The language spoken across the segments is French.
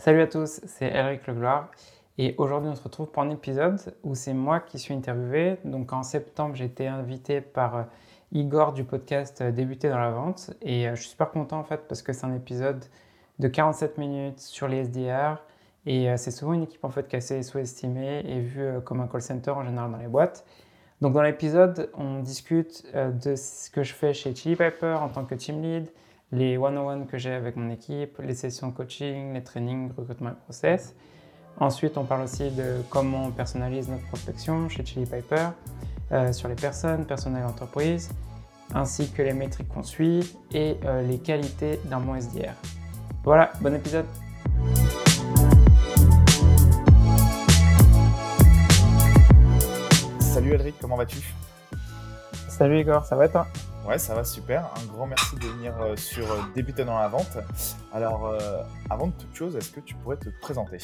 Salut à tous, c'est Eric Legloire et aujourd'hui on se retrouve pour un épisode où c'est moi qui suis interviewé. Donc en septembre j'ai été invité par euh, Igor du podcast euh, Débuter dans la vente et euh, je suis super content en fait parce que c'est un épisode de 47 minutes sur les SDR et c'est souvent une équipe en fait qui est assez sous-estimée et vue comme un call center en général dans les boîtes. Donc dans l'épisode on discute de ce que je fais chez Chili Piper en tant que team lead, les one-on-one que j'ai avec mon équipe, les sessions coaching, les trainings, recrutement et process. Ensuite, on parle aussi de comment on personnalise notre prospection chez Chili Piper, euh, sur les personnes, personnel entreprise, ainsi que les métriques qu'on suit et euh, les qualités d'un bon SDR. Voilà, bon épisode Salut Elric, comment vas-tu? Salut Igor, ça va toi? Ouais, ça va super. Un grand merci de venir euh, sur euh, Débuter dans la vente. Alors, euh, avant de toute chose, est-ce que tu pourrais te présenter?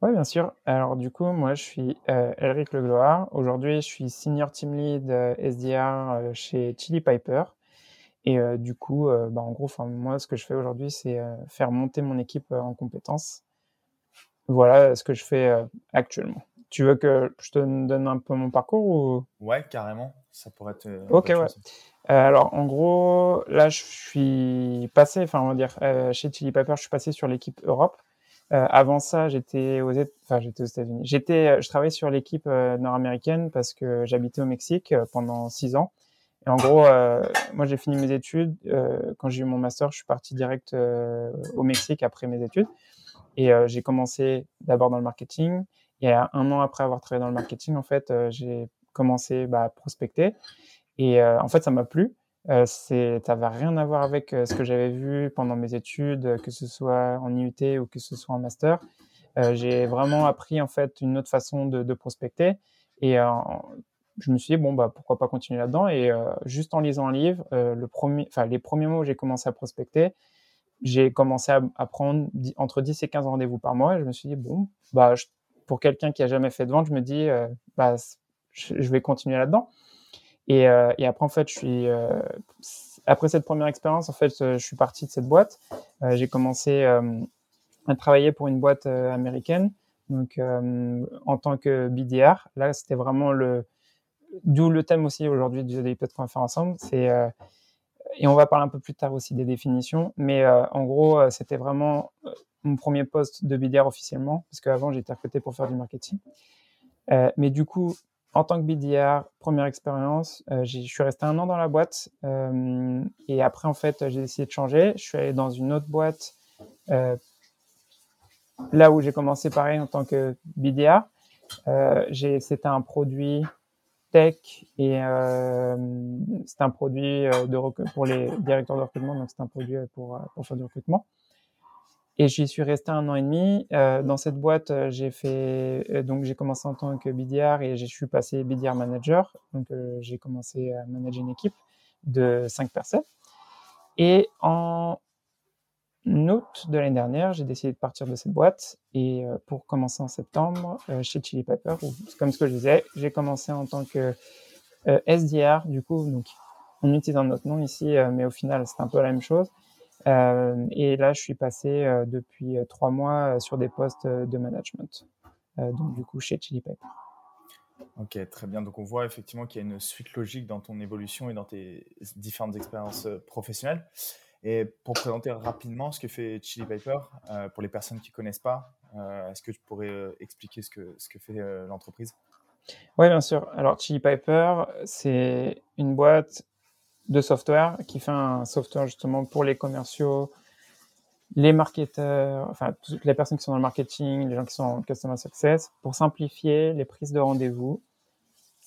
Oui, bien sûr. Alors, du coup, moi, je suis Elric Legloire. Aujourd'hui, je suis Senior Team Lead SDR chez Chili Piper. Et du coup, bah, en gros, moi, ce que je fais aujourd'hui, c'est faire monter mon équipe en compétences. Voilà ce que je fais actuellement. Tu veux que je te donne un peu mon parcours ou? Ouais, carrément. Ça pourrait être. Ok, ouais. Euh, alors, en gros, là, je suis passé, enfin, on va dire, euh, chez Chili Pepper, je suis passé sur l'équipe Europe. Euh, avant ça, j'étais aux, enfin, j'étais aux États-Unis. J'étais, je travaillais sur l'équipe nord-américaine parce que j'habitais au Mexique pendant six ans. Et en gros, moi, j'ai fini mes études. quand j'ai eu mon master, je suis parti direct au Mexique après mes études. Et j'ai commencé d'abord dans le marketing. Et un an après avoir travaillé dans le marketing, en fait, j'ai commencé bah, à prospecter. Et euh, en fait, ça m'a plu. Euh, ça n'avait rien à voir avec euh, ce que j'avais vu pendant mes études, que ce soit en IUT ou que ce soit en master. j'ai vraiment appris en fait une autre façon de, prospecter et je me suis dit bon bah pourquoi pas continuer là-dedans? Et juste en lisant un livre, le premier, les premiers mots où j'ai commencé à prospecter, j'ai commencé à, à, prendre entre 10 et 15 rendez-vous par mois et je me suis dit bon bah pour quelqu'un qui a jamais fait de vente, je me dis bah je, vais continuer là-dedans. Et, euh, et, après, en fait, je suis, euh, après cette première expérience, en fait, euh, je suis parti de cette boîte. j'ai commencé à travailler pour une boîte américaine, donc en tant que BDR. Là, c'était vraiment le, d'où le thème aussi aujourd'hui du DIP qu'on va faire ensemble. Et on va parler un peu plus tard aussi des définitions, mais en gros, c'était vraiment mon premier poste de BDR officiellement, parce qu'avant j'étais recruté pour faire du marketing. mais du coup, en tant que BDR, première expérience, euh, je suis resté un an dans la boîte euh, et après en fait j'ai décidé de changer. Je suis allé dans une autre boîte, euh, là où j'ai commencé pareil en tant que BDR. c'était un produit tech et c'était un produit de pour les directeurs de recrutement, donc c'est un produit pour, pour faire du recrutement. Et j'y suis resté un an et demi. Euh, dans cette boîte, euh, j'ai fait euh, donc j'ai commencé en tant que BDR et je suis passé BDR manager. Donc j'ai commencé à manager une équipe de cinq personnes. Et en août de l'année dernière, j'ai décidé de partir de cette boîte et pour commencer en septembre chez Chili Pepper, comme ce que je disais, j'ai commencé en tant que SDR. Du coup, donc on utilise un nom ici, mais au final c'est un peu la même chose. Euh, et là, je suis passé euh, depuis euh, trois mois sur des postes de management, donc du coup chez Chili Pepper. Ok, très bien. Donc on voit effectivement qu'il y a une suite logique dans ton évolution et dans tes différentes expériences professionnelles. Et pour présenter rapidement ce que fait Chili Piper, pour les personnes qui ne connaissent pas, est-ce que tu pourrais expliquer ce que, ce que fait l'entreprise? Oui, bien sûr. Alors Chili Piper, c'est une boîte de software qui fait un software justement pour les commerciaux, les marketeurs, enfin toutes les personnes qui sont dans le marketing, les gens qui sont en customer success, pour simplifier les prises de rendez-vous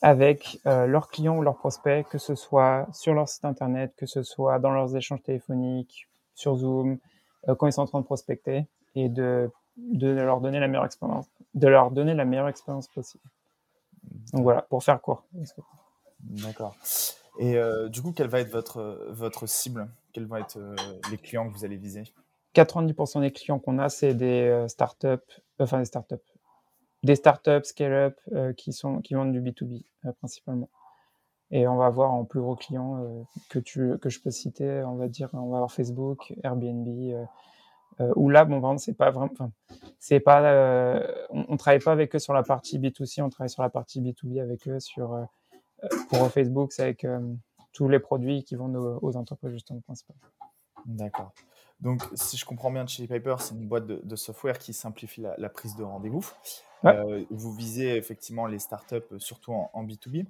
avec euh, leurs clients ou leurs prospects, que ce soit sur leur site internet, que ce soit dans leurs échanges téléphoniques, sur Zoom, euh, quand ils sont en train de prospecter, et de, leur donner la meilleure expérience, de leur donner la meilleure expérience possible. Donc voilà, pour faire court. D'accord. Et euh, du coup, quelle va être votre, votre cible? Quels vont être euh, les clients que vous allez viser? 90% des clients qu'on a, c'est des euh, startups, enfin des startups, des startups scale-up qui, qui vendent du B2B principalement. Et on va avoir en plus gros clients que, tu, que je peux citer, on va dire, on va avoir Facebook, Airbnb, où là, bon, vraiment, c'est pas vraiment, c'est pas, on, on, travaille pas avec eux sur la partie B2C, on travaille sur la partie B2B avec eux sur, pour Facebook, c'est avec tous les produits qui vont aux, entreprises justement principales. D'accord. Donc, si je comprends bien, Chili Piper, c'est une boîte de, software qui simplifie la, prise de rendez-vous. Euh, vous visez effectivement les startups, euh, surtout en, B2B.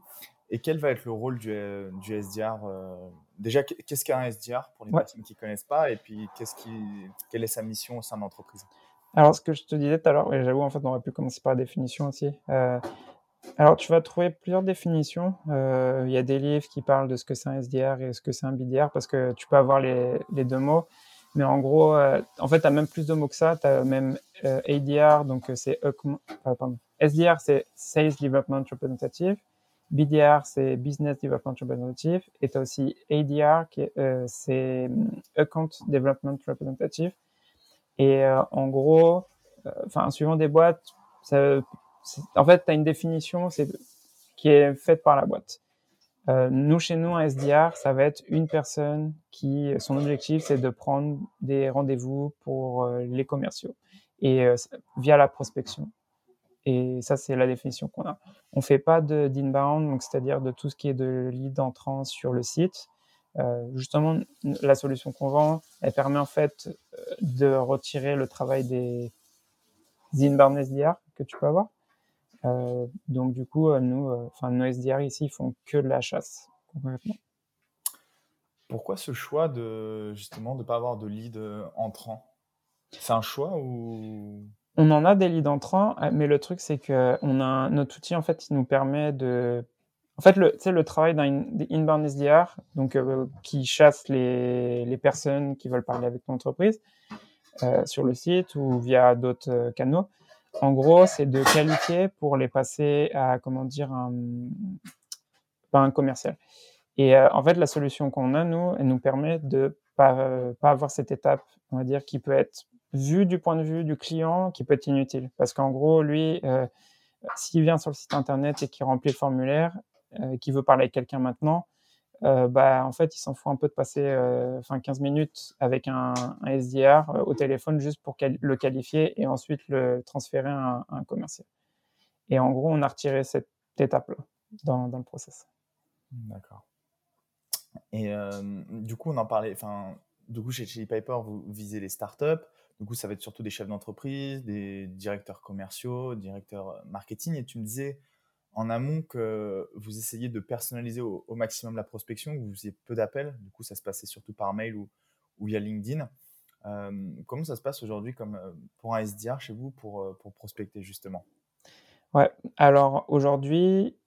Et quel va être le rôle du, euh, du SDR Déjà, qu'est-ce qu'un SDR pour les personnes qui ne connaissent pas? Et puis, qu'est-ce qui, quelle est sa mission au sein de l'entreprise? Alors, ce que je te disais tout à l'heure, j'avoue, en fait, on aurait pu commencer par la définition aussi. Alors, tu vas trouver plusieurs définitions. Il y a des livres qui parlent de ce que c'est un SDR et ce que c'est un BDR, parce que tu peux avoir les, les deux mots. Mais en gros, euh, en fait, tu as même plus de mots que ça. Tu as même euh, ADR, donc euh, c'est. SDR, c'est Sales Development Representative. BDR, c'est Business Development Representative. Et tu as aussi ADR, qui c'est Account Development Representative. Et en gros, enfin, suivant des boîtes, ça, en fait, tu as une définition qui est faite par la boîte. Euh, nous, chez nous, un SDR, ça va être une personne qui, son objectif, c'est de prendre des rendez-vous pour euh, les commerciaux et euh, via la prospection. Et ça, c'est la définition qu'on a. On fait pas d'inbound, donc c'est-à-dire de tout ce qui est de lead entrant sur le site. justement, la solution qu'on vend, elle permet en fait de retirer le travail des inbound SDR que tu peux avoir euh, donc du coup, euh, nous, euh, enfin nos SDR ici, ils font que de la chasse concrètement. Pourquoi ce choix de justement de pas avoir de lead entrant? C'est un choix ou? On en a des leads entrants, mais le truc c'est que on a notre outil en fait, il nous permet de en fait, le, le travail d'un inbound SDR, donc qui chasse les, les, personnes qui veulent parler avec ton entreprise sur le site ou via d'autres canaux, en gros, c'est de qualifier pour les passer à, comment dire, un, commercial. Et euh, en fait, la solution qu'on a, nous, elle nous permet de pas, pas avoir cette étape, on va dire, qui peut être vue du point de vue du client, qui peut être inutile. Parce qu'en gros, lui, euh, s'il vient sur le site internet et qu'il remplit le formulaire, euh, qui veut parler avec quelqu'un maintenant, euh, bah, en fait, il s'en fout un peu de passer euh, enfin 15 minutes avec un, SDR euh, au téléphone juste pour le qualifier et ensuite le transférer à un, commercial. Et en gros, on a retiré cette étape-là dans, dans, le process. D'accord. Et du coup, on en parlait, enfin, du coup, chez Chili Piper, vous visez les startups. Du coup, ça va être surtout des chefs d'entreprise, des directeurs commerciaux, directeurs marketing. Et tu me disais, en amont que vous essayez de personnaliser au, maximum la prospection, que vous faisiez peu d'appels, du coup ça se passait surtout par mail ou, via LinkedIn. Euh, comment ça se passe aujourd'hui euh, pour un SDR chez vous pour, euh, pour prospecter justement? Ouais, alors aujourd'hui,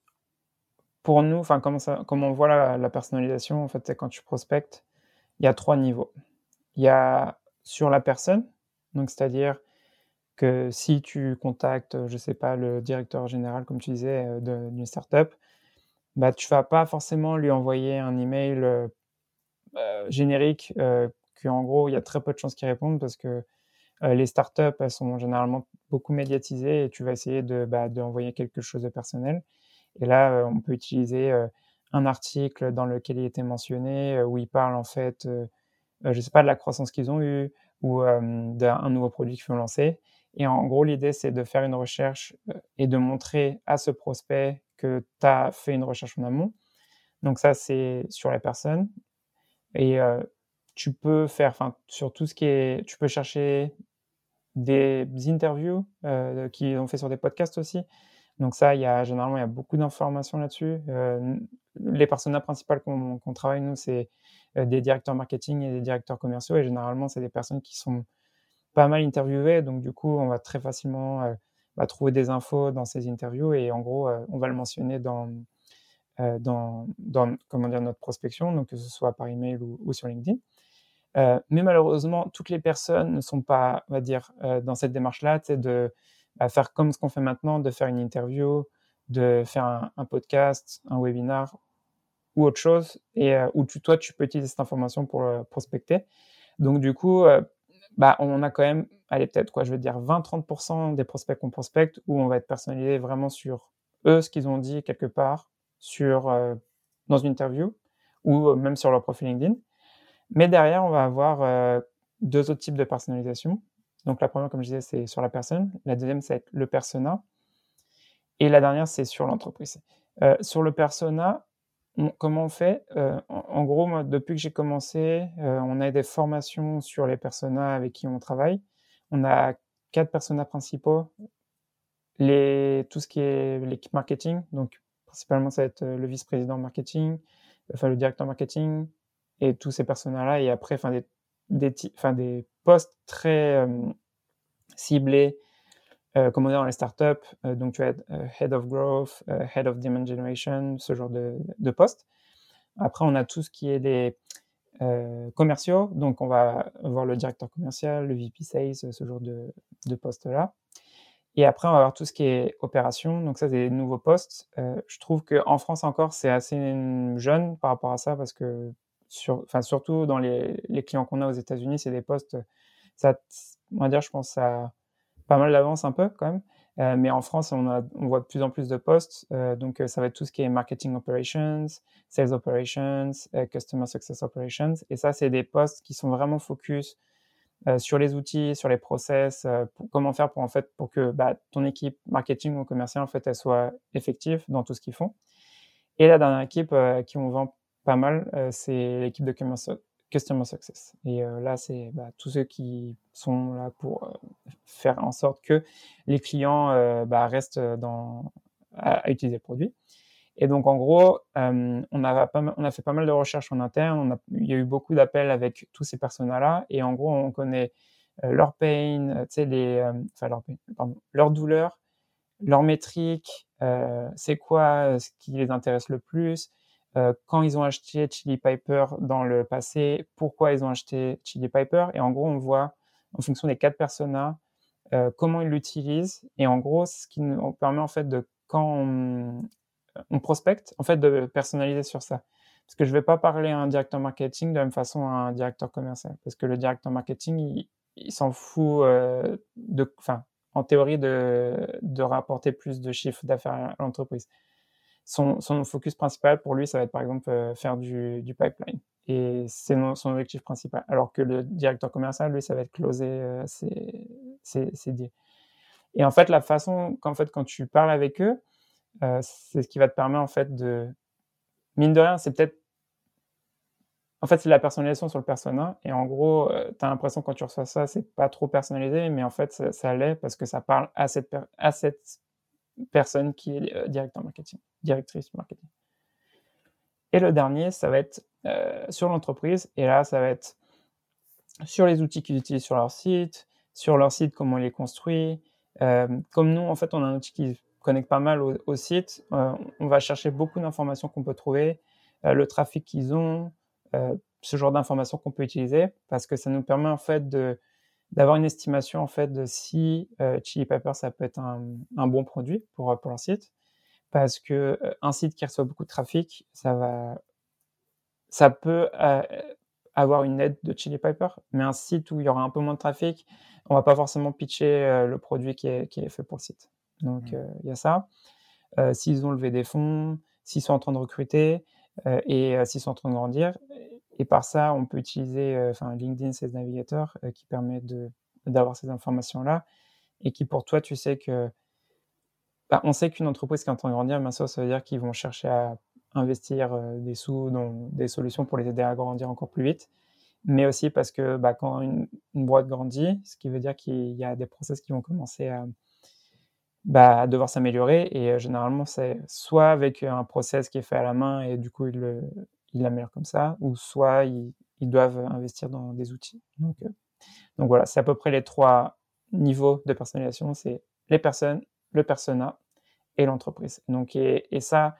pour nous, enfin comment, ça, comment on voit la, la personnalisation, en fait, c'est quand tu prospectes, il y a trois niveaux. Il y a sur la personne, donc c'est-à-dire que si tu contactes, je sais pas, le directeur général, comme tu disais, euh, d'une startup, bah, tu vas pas forcément lui envoyer un email euh, euh, générique, euh, qu'en gros, il y a très peu de chances qu'il réponde parce que les startups, elles sont généralement beaucoup médiatisées et tu vas essayer de, bah, d'envoyer quelque chose de personnel. Et là, on peut utiliser un article dans lequel il était mentionné, où il parle en fait, je sais pas, de la croissance qu'ils ont eue ou d'un nouveau produit qu'ils vont lancer. Et en gros, l'idée, c'est de faire une recherche euh, et de montrer à ce prospect que tu as fait une recherche en amont. Donc ça, c'est sur la personne. Et euh, tu peux faire, enfin, sur tout ce qui est, tu peux chercher des interviews euh, qui ont fait sur des podcasts aussi. Donc ça, il y a généralement il y a beaucoup d'informations là-dessus. Euh, les personnages principales qu'on travaille nous, c'est des directeurs marketing et des directeurs commerciaux. Et généralement, c'est des personnes qui sont pas mal interviewé, donc du coup, on va très facilement euh, bah, trouver des infos dans ces interviews et en gros, euh, on va le mentionner dans, euh, dans, dans, comment dire, notre prospection, donc que ce soit par email ou, ou sur LinkedIn. mais malheureusement, toutes les personnes ne sont pas, on va dire, dans cette démarche-là, c'est de faire comme ce qu'on fait maintenant, de faire une interview, de faire un, podcast, un webinar ou autre chose, et où toi, tu peux utiliser cette information pour prospecter. Donc du coup, bah, on a quand même, allez, peut-être quoi, je veux dire 20-30% des prospects qu'on prospecte où on va être personnalisé vraiment sur eux, ce qu'ils ont dit quelque part, sur, euh, dans une interview ou euh, même sur leur profil LinkedIn. Mais derrière, on va avoir euh, deux autres types de personnalisation. Donc la première, comme je disais, c'est sur la personne. La deuxième, c'est le persona. Et la dernière, c'est sur l'entreprise. Sur le persona, comment on fait? Euh, en, gros, depuis que j'ai commencé, euh, on a des formations sur les personas avec qui on travaille. On a quatre personas principaux. Tout ce qui est l'équipe marketing, donc principalement ça va être le vice-président marketing, enfin le directeur marketing et tous ces personas-là. Et après, enfin des, des postes très ciblés euh, comme on est dans les startups, euh, donc tu as euh, Head of Growth, Head of Demand Generation, ce genre de, de poste. Après, on a tout ce qui est des commerciaux, donc on va voir le directeur commercial, le VP Sales, ce genre de, de poste-là. Et après, on va voir tout ce qui est opération. Donc ça, c'est des nouveaux postes. je trouve qu'en France encore, c'est assez jeune par rapport à ça parce que, sur, surtout dans les, les clients qu'on a aux États-Unis, c'est des postes, ça, on va dire, je pense, ça pas mal d'avance un peu quand même. Euh, mais en France, on, a, voit de plus en plus de postes. Euh, donc, euh, ça va être tout ce qui est marketing operations, sales operations, customer success operations. Et ça, c'est des postes qui sont vraiment focus sur les outils, sur les process, comment faire pour en fait pour que bah, ton équipe marketing ou commercial en fait elle soit effective dans tout ce qu'ils font. Et la dernière équipe qui on vend pas mal, c'est l'équipe de Customer Success. Et euh, là, c'est bah, tous ceux qui sont là pour euh, faire en sorte que les clients euh, bah, restent dans, à, utiliser le produit. Et donc, en gros, on, a pas on a fait pas mal de recherches en interne. Il y a eu beaucoup d'appels avec tous ces personas-là. Et en gros, on connaît leur pain, les, enfin, leur, pardon, leur douleur, leur métrique, c'est quoi ce qui les intéresse le plus, euh, quand ils ont acheté Chili Piper dans le passé, pourquoi ils ont acheté Chili Piper? Et en gros, on voit, en fonction des quatre personas, euh, comment ils l'utilisent. Et en gros, ce qui nous permet, en fait, de, quand on, on, prospecte, en fait, de personnaliser sur ça. Parce que je ne vais pas parler à un directeur marketing de la même façon à un directeur commercial. Parce que le directeur marketing, il, s'en fout euh, de, enfin, en théorie, de, de rapporter plus de chiffres d'affaires à l'entreprise son, focus principal pour lui, ça va être par exemple euh, faire du, pipeline. Et c'est son objectif principal. Alors que le directeur commercial, lui, ça va être closer euh, ses, ses. Et en fait, la façon qu'en fait, quand tu parles avec eux, euh, c'est ce qui va te permettre en fait de. Mine de rien, c'est peut-être. En fait, c'est la personnalisation sur le persona. Et en gros, tu as l'impression quand tu reçois ça, c'est pas trop personnalisé, mais en fait, ça, l'est parce que ça parle à cette, à cette personne qui est euh, directeur marketing, directrice marketing. Et le dernier, ça va être euh, sur l'entreprise. Et là, ça va être sur les outils qu'ils utilisent sur leur site, sur leur site, comment ils les construit. Euh, comme nous, en fait, on a un outil qui connecte pas mal au, site. on va chercher beaucoup d'informations qu'on peut trouver, le trafic qu'ils ont, ce genre d'informations qu'on peut utiliser, parce que ça nous permet en fait de d'avoir une estimation en fait de si euh, Chili Pepper ça peut être un, un bon produit pour, euh, pour leur site. Parce que euh, un site qui reçoit beaucoup de trafic ça va ça peut euh, avoir une aide de Chili Pepper mais un site où il y aura un peu moins de trafic on va pas forcément pitcher le produit qui est, qui est fait pour le site. Donc mmh. il y a ça. S'ils ont levé des fonds s'ils sont en train de recruter et s'ils sont en train de grandir et par ça, on peut utiliser euh, LinkedIn Sales Navigator euh, qui permet d'avoir ces informations-là et qui pour toi, tu sais que bah, on sait qu'une entreprise qui est en train de grandir, bien sûr, ça veut dire qu'ils vont chercher à investir euh, des sous dans des solutions pour les aider à grandir encore plus vite. Mais aussi parce que bah, quand une, boîte grandit, ce qui veut dire qu'il y a des process qui vont commencer à, bah, devoir s'améliorer. Et généralement, c'est soit avec un process qui est fait à la main et du coup, il le, ils l'améliorent comme ça, ou soit ils, doivent investir dans des outils. Donc, euh, donc voilà, c'est à peu près les trois niveaux de personnalisation, c'est les personnes, le persona et l'entreprise. Donc et, ça,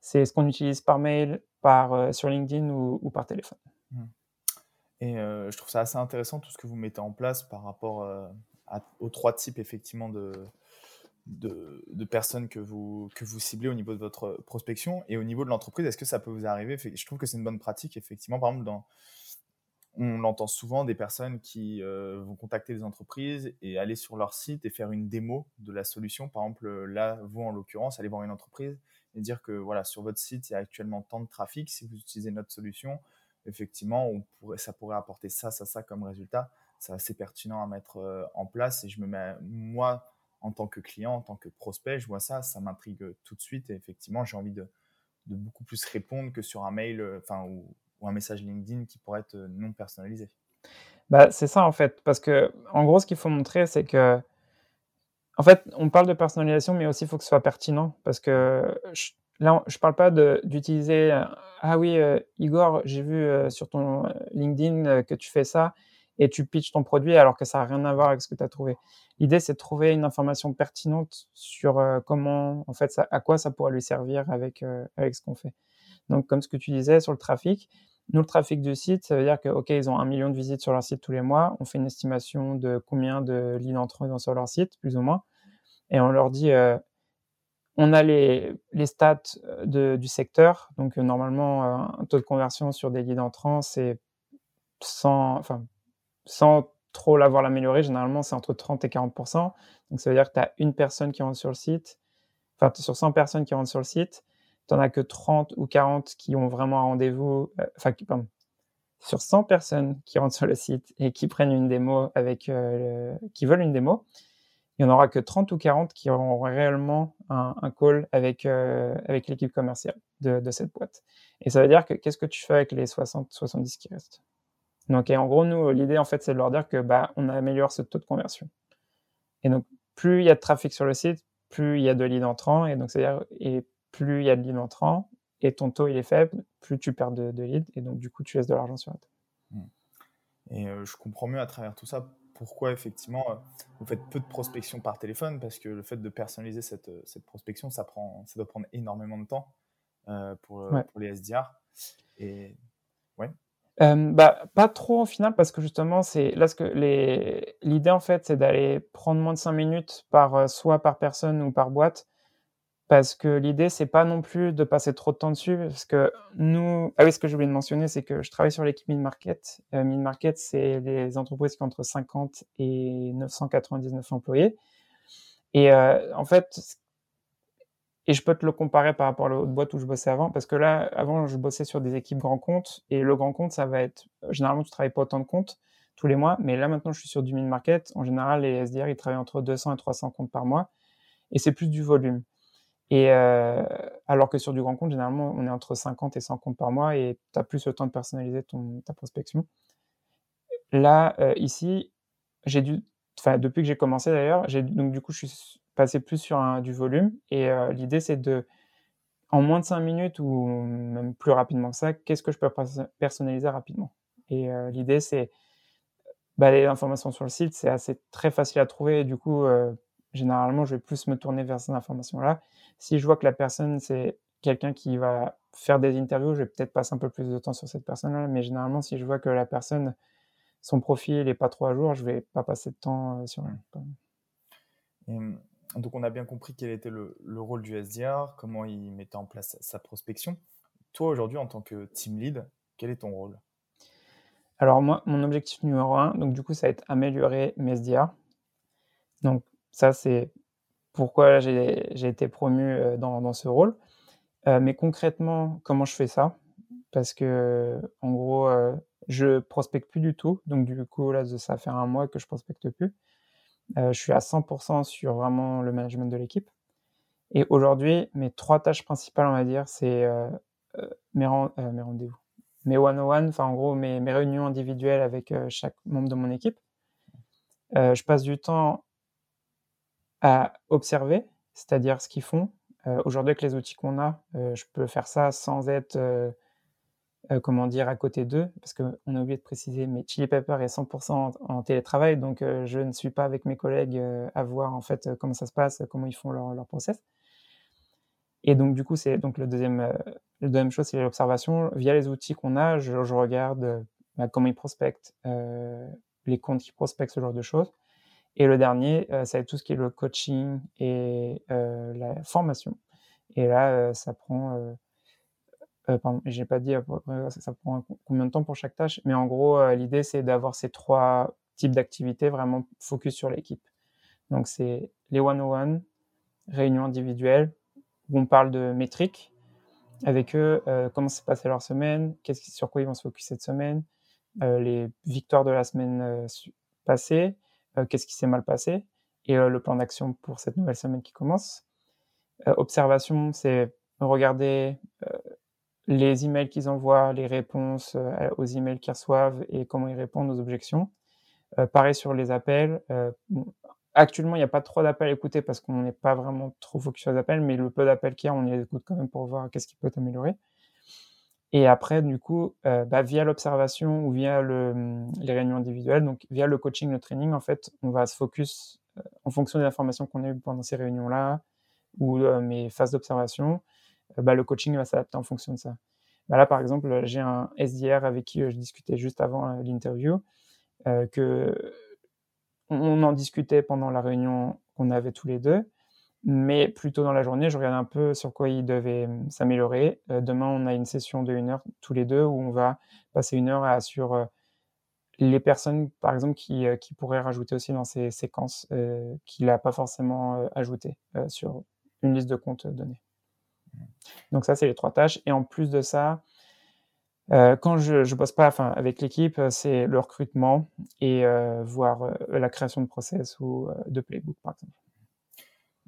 c'est ce qu'on utilise par mail, par euh, sur LinkedIn ou, par téléphone. Mmh. Et euh, je trouve ça assez intéressant tout ce que vous mettez en place par rapport aux trois types effectivement de, de, personnes que vous, que vous ciblez au niveau de votre prospection et au niveau de l'entreprise, est-ce que ça peut vous arriver? Je trouve que c'est une bonne pratique, effectivement. Par exemple, on entend souvent des personnes qui euh, vont contacter des entreprises et aller sur leur site et faire une démo de la solution. Par exemple, là, vous en l'occurrence, allez voir une entreprise et dire que voilà, sur votre site, il y a actuellement tant de trafic. Si vous utilisez notre solution, effectivement, on pourrait, ça pourrait apporter ça, ça, ça comme résultat. c'est assez pertinent à mettre en place. Et je me mets, moi, en tant que client, en tant que prospect, je vois ça, ça m'intrigue tout de suite. Et effectivement, j'ai envie de, beaucoup plus répondre que sur un mail enfin, ou, un message LinkedIn qui pourrait être non personnalisé. Bah, c'est ça en fait, parce que en gros, ce qu'il faut montrer, c'est que en fait, on parle de personnalisation, mais aussi il faut que ce soit pertinent, parce que là, je parle pas d'utiliser ah oui, Igor, j'ai vu sur ton LinkedIn que tu fais ça et tu pitches ton produit alors que ça n'a rien à voir avec ce que tu as trouvé. L'idée, c'est de trouver une information pertinente sur euh, comment, en fait, à quoi ça pourrait lui servir avec, euh, avec ce qu'on fait. Donc, comme ce que tu disais sur le trafic, nous, le trafic du site, ça veut dire que, OK, ils ont un million de visites sur leur site tous les mois. On fait une estimation de combien de leads entrants ils ont sur leur site, plus ou moins. Et on leur dit, euh, on a les, les stats de, du secteur. Donc, normalement, un taux de conversion sur des leads entrants, c'est 100, enfin, sans trop l'avoir amélioré, généralement, c'est entre 30 et 40% Donc, ça veut dire que tu as une personne qui rentre sur le site, enfin, sur 100 personnes qui rentrent sur le site, tu n'en as que 30 ou 40 qui ont vraiment un rendez-vous, euh, enfin, pardon, sur 100 personnes qui rentrent sur le site et qui prennent une démo avec, euh, qui veulent une démo, il n'y en aura que 30 ou 40 qui auront réellement un, call avec, euh, avec l'équipe commerciale de, de, cette boîte. Et ça veut dire que qu'est-ce que tu fais avec les 60, 70 qui restent? Donc, en gros, nous, l'idée, en fait, c'est de leur dire que bah, on améliore ce taux de conversion. Et donc, plus il y a de trafic sur le site, plus il y a de leads entrants, et donc c'est-à-dire et plus il y a de leads entrants, et ton taux il est faible, plus tu perds de, leads, et donc du coup tu laisses de l'argent sur la table. Mmh. Et euh, je comprends mieux à travers tout ça pourquoi effectivement euh, vous faites peu de prospection par téléphone, parce que le fait de personnaliser cette, euh, cette prospection, ça, prend, ça doit prendre énormément de temps pour, pour les SDR. Et bah, pas trop au final parce que justement c'est là ce que les l'idée en fait c'est d'aller prendre moins de 5 minutes par, euh, soit par personne ou par boîte. Parce que l'idée c'est pas non plus de passer trop de temps dessus parce que nous ah oui ce que j'ai oublié de mentionner c'est que je travaille sur l'équipe mid-market. Euh, mid-market c'est les entreprises qui ont entre 50 et 999 employés et euh, en fait et je peux te le comparer par rapport à l'autre boîte où je bossais avant, parce que là, avant, je bossais sur des équipes grands comptes, et le grand compte, ça va être, généralement, tu travailles pas autant de comptes tous les mois, mais là, maintenant, je suis sur du mid-market. En général, les SDR, ils travaillent entre 200 et 300 comptes par mois, et c'est plus du volume. Et euh, alors que sur du grand compte, généralement, on est entre 50 et 100 comptes par mois, et tu as plus le temps de personnaliser ta prospection. Là, euh, ici, j'ai dû, enfin, depuis que j'ai commencé d'ailleurs, j'ai donc du coup, je suis passer plus sur du volume. Et euh, l'idée, c'est de, en moins de 5 minutes ou même plus rapidement que ça, qu'est-ce que je peux personnaliser rapidement Et euh, l'idée, c'est bah, les informations sur le site, c'est assez très facile à trouver. Et du coup, euh, généralement, je vais plus me tourner vers ces informations-là. Si je vois que la personne, c'est quelqu'un qui va faire des interviews, je vais peut-être passer un peu plus de temps sur cette personne-là. Mais généralement, si je vois que la personne, son profil n'est pas trop à jour, je vais pas passer de temps sur elle. Donc, on a bien compris quel était le, rôle du SDR, comment il mettait en place sa prospection. Toi, aujourd'hui, en tant que team lead, quel est ton rôle? Alors, moi, mon objectif numéro un, donc du coup, ça va être améliorer mes SDR. Donc, ça, c'est pourquoi j'ai été promu euh, dans, ce rôle. Euh, mais concrètement, comment je fais ça? Parce que, en gros, euh, je prospecte plus du tout. Donc, du coup, là, ça fait un mois que je prospecte plus. Euh, je suis à 100% sur vraiment le management de l'équipe. Et aujourd'hui, mes trois tâches principales, on va dire, c'est euh, euh, mes, rendez-vous, mes one-on-one, enfin en gros mes, réunions individuelles avec chaque membre de mon équipe. je passe du temps à observer, c'est-à-dire ce qu'ils font. aujourd'hui, avec les outils qu'on a, je peux faire ça sans être euh, comment dire, à côté d'eux, parce qu'on a oublié de préciser, mais Chili Pepper est 100% en, télétravail, donc euh, je ne suis pas avec mes collègues euh, à voir en fait comment ça se passe, comment ils font leur, leur process. Et donc du coup, c'est donc le deuxième, la deuxième chose, c'est l'observation. Via les outils qu'on a, je, regarde bah, comment ils prospectent, les comptes qui prospectent, ce genre de choses. Et le dernier, ça va être tout ce qui est le coaching et la formation. Et là, ça prend euh, pardon, j'ai pas dit ça, prend combien de temps pour chaque tâche, mais en gros, euh, l'idée c'est d'avoir ces trois types d'activités vraiment focus sur l'équipe. Donc c'est les one-on-one, réunions individuelles, où on parle de métriques avec eux, euh, comment s'est passé leur semaine, sur quoi ils vont se focus cette semaine, les victoires de la semaine passé, qu'est-ce qui s'est mal passé, et le plan d'action pour cette nouvelle semaine qui commence. observation, c'est regarder les emails qu'ils envoient, les réponses aux emails qu'ils reçoivent et comment ils répondent aux objections. pareil sur les appels. actuellement, il n'y a pas trop d'appels écoutés parce qu'on n'est pas vraiment trop focus sur les appels, mais le peu d'appels qu'il y a, on les écoute quand même pour voir qu'est-ce qui peut être amélioré. Et après, du coup, bah, via l'observation ou via le, les réunions individuelles, donc via le coaching, le training, en fait, on va se focus en fonction des informations qu'on a eues pendant ces réunions-là ou mes phases d'observation. Bah, le coaching va s'adapter en fonction de ça. Bah, là, par exemple, j'ai un SDR avec qui je discutais juste avant l'interview, que on en discutait pendant la réunion qu'on avait tous les deux. Mais plus tôt dans la journée, je regarde un peu sur quoi il devait s'améliorer. demain, on a une session de une heure tous les deux où on va passer une heure à sur les personnes, par exemple, qui, qui pourraient rajouter aussi dans ces séquences qu'il n'a pas forcément ajoutées sur une liste de comptes donnée. Donc ça, c'est les trois tâches. Et en plus de ça, quand je ne bosse pas enfin, avec l'équipe, c'est le recrutement et voir la création de process ou de playbook, par exemple.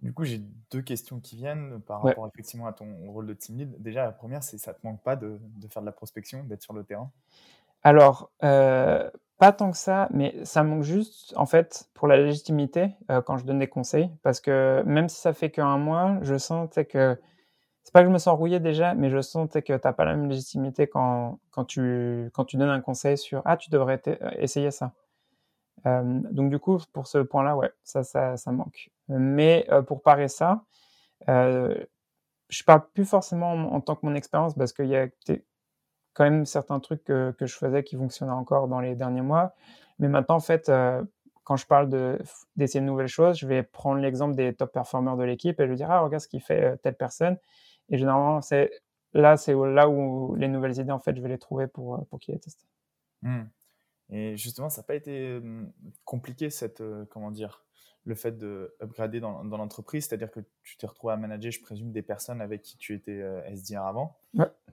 Du coup, j'ai deux questions qui viennent par rapport effectivement à ton rôle de team lead. Déjà, la première, c'est ça te manque pas de, faire de la prospection, d'être sur le terrain? Alors, euh, pas tant que ça, mais ça manque juste, en fait, pour la légitimité euh, quand je donne des conseils. Parce que même si ça fait qu'un mois, je sens que. C'est pas que je me sens rouillé déjà, mais je sens que tu n'as pas la même légitimité quand, quand, tu, quand tu donnes un conseil sur Ah, tu devrais essayer ça. Euh, donc du coup, pour ce point-là, ouais, ça, ça, ça manque. Mais euh, pour parer ça, euh, je parle plus forcément en, tant que mon expérience parce qu'il y a quand même certains trucs que, que, je faisais qui fonctionnaient encore dans les derniers mois. Mais maintenant, en fait, quand je parle d'essayer de, nouvelles choses, je vais prendre l'exemple des top performers de l'équipe et je vais dire, ah, regarde ce qu'il fait telle personne. Et généralement, c'est là, c'est là où les nouvelles idées, en fait, je vais les trouver pour, pour qu'ils les testent. Mmh. Et justement, ça n'a pas été compliqué, cette, comment dire, le fait de upgrader dans, l'entreprise, c'est-à-dire que tu t'es retrouvé à manager, je présume, des personnes avec qui tu étais SDR avant.